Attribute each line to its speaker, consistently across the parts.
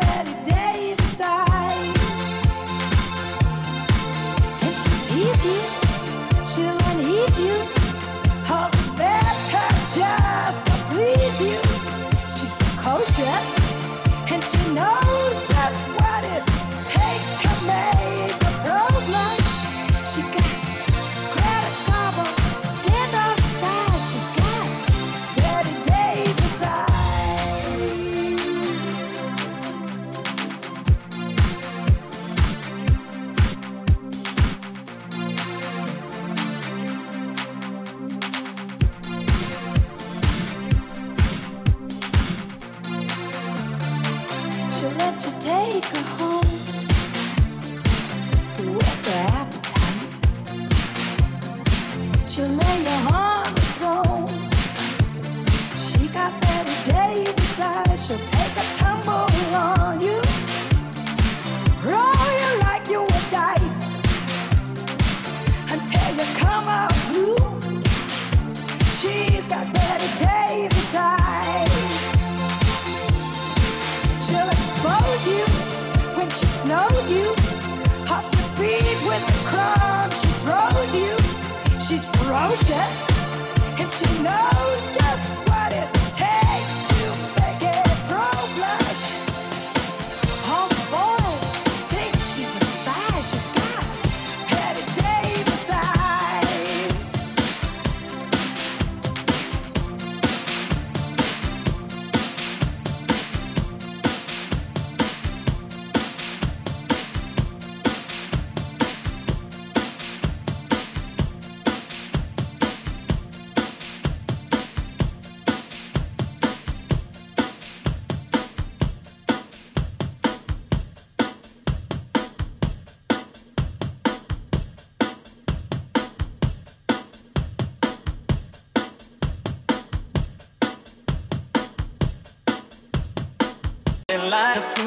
Speaker 1: you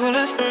Speaker 2: travelers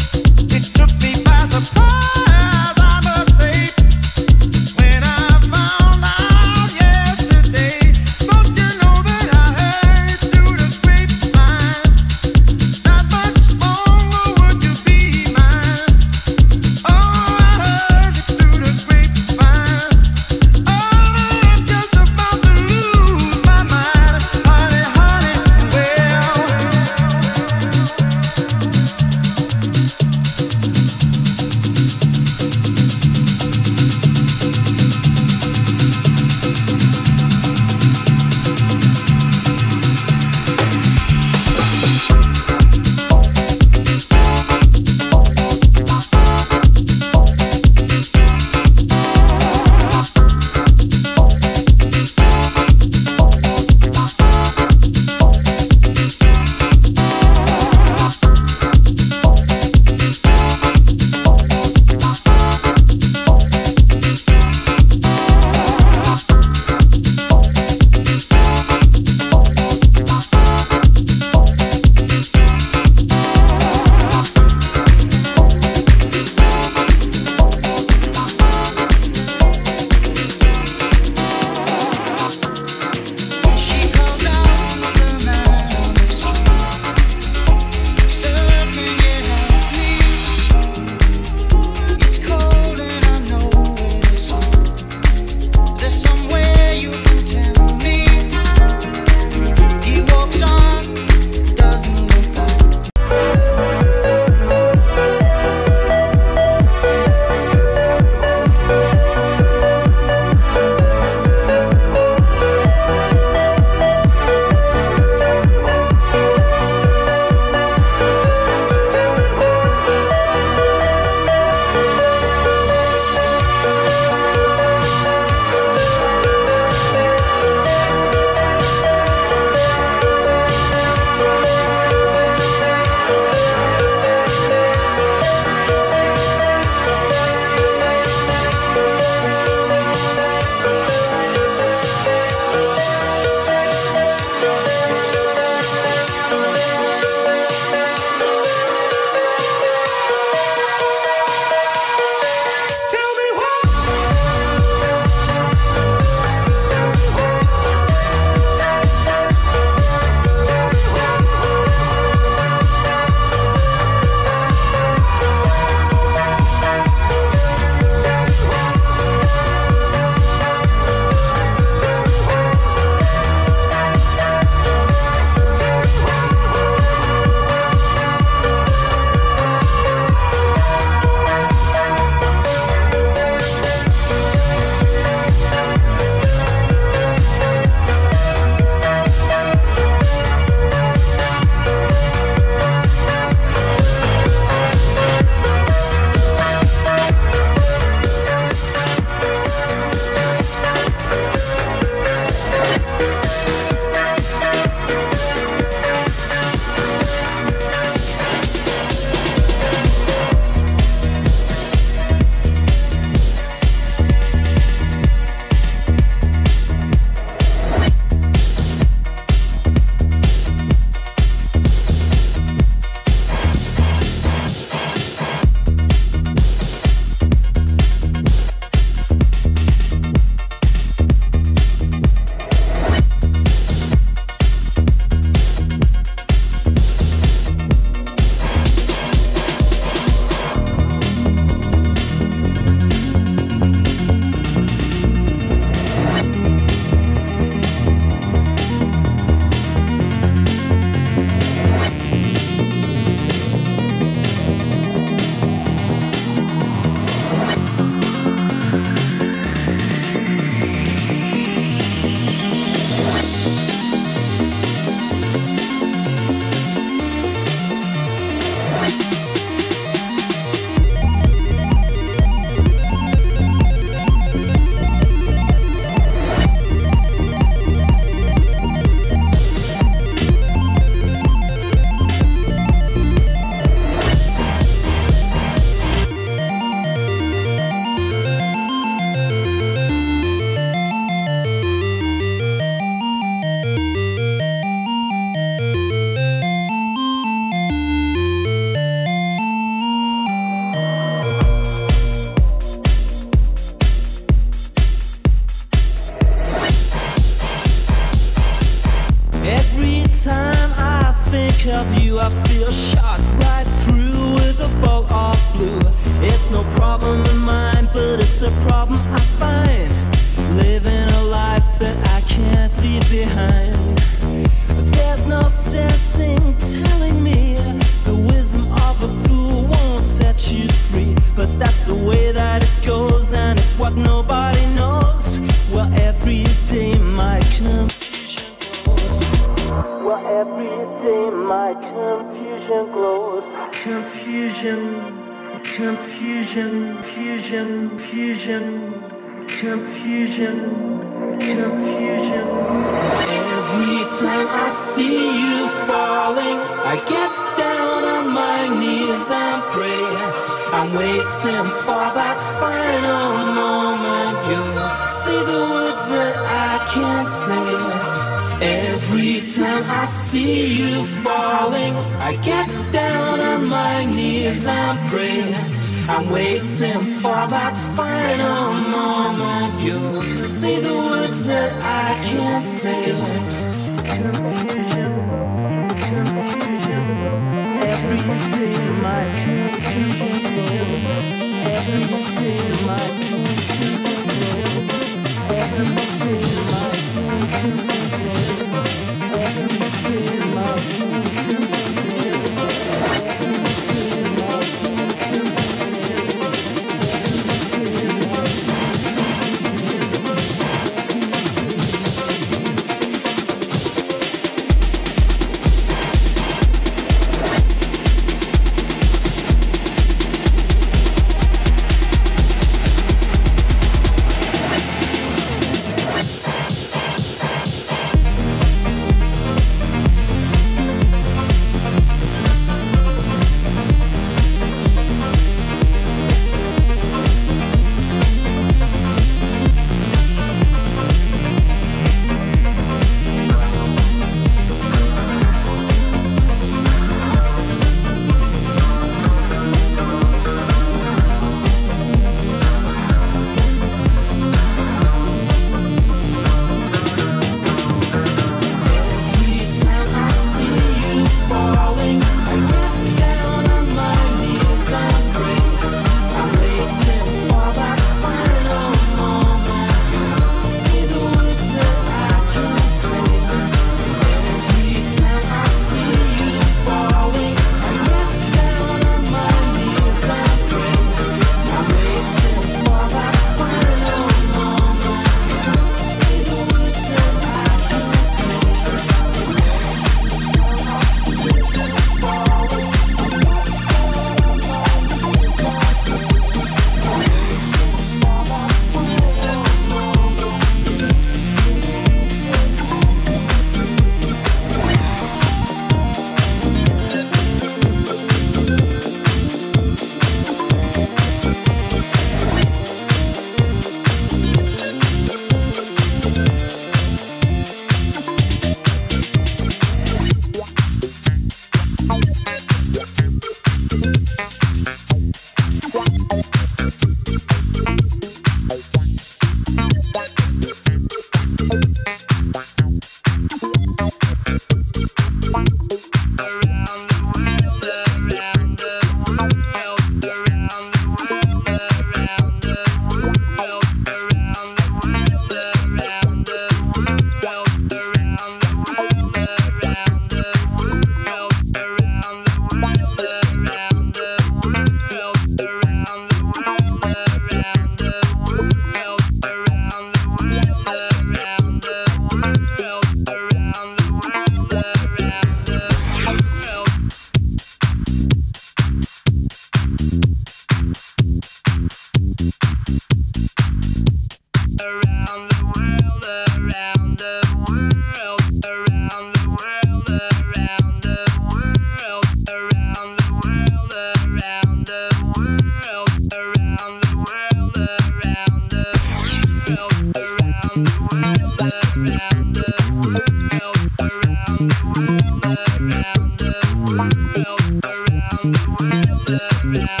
Speaker 3: around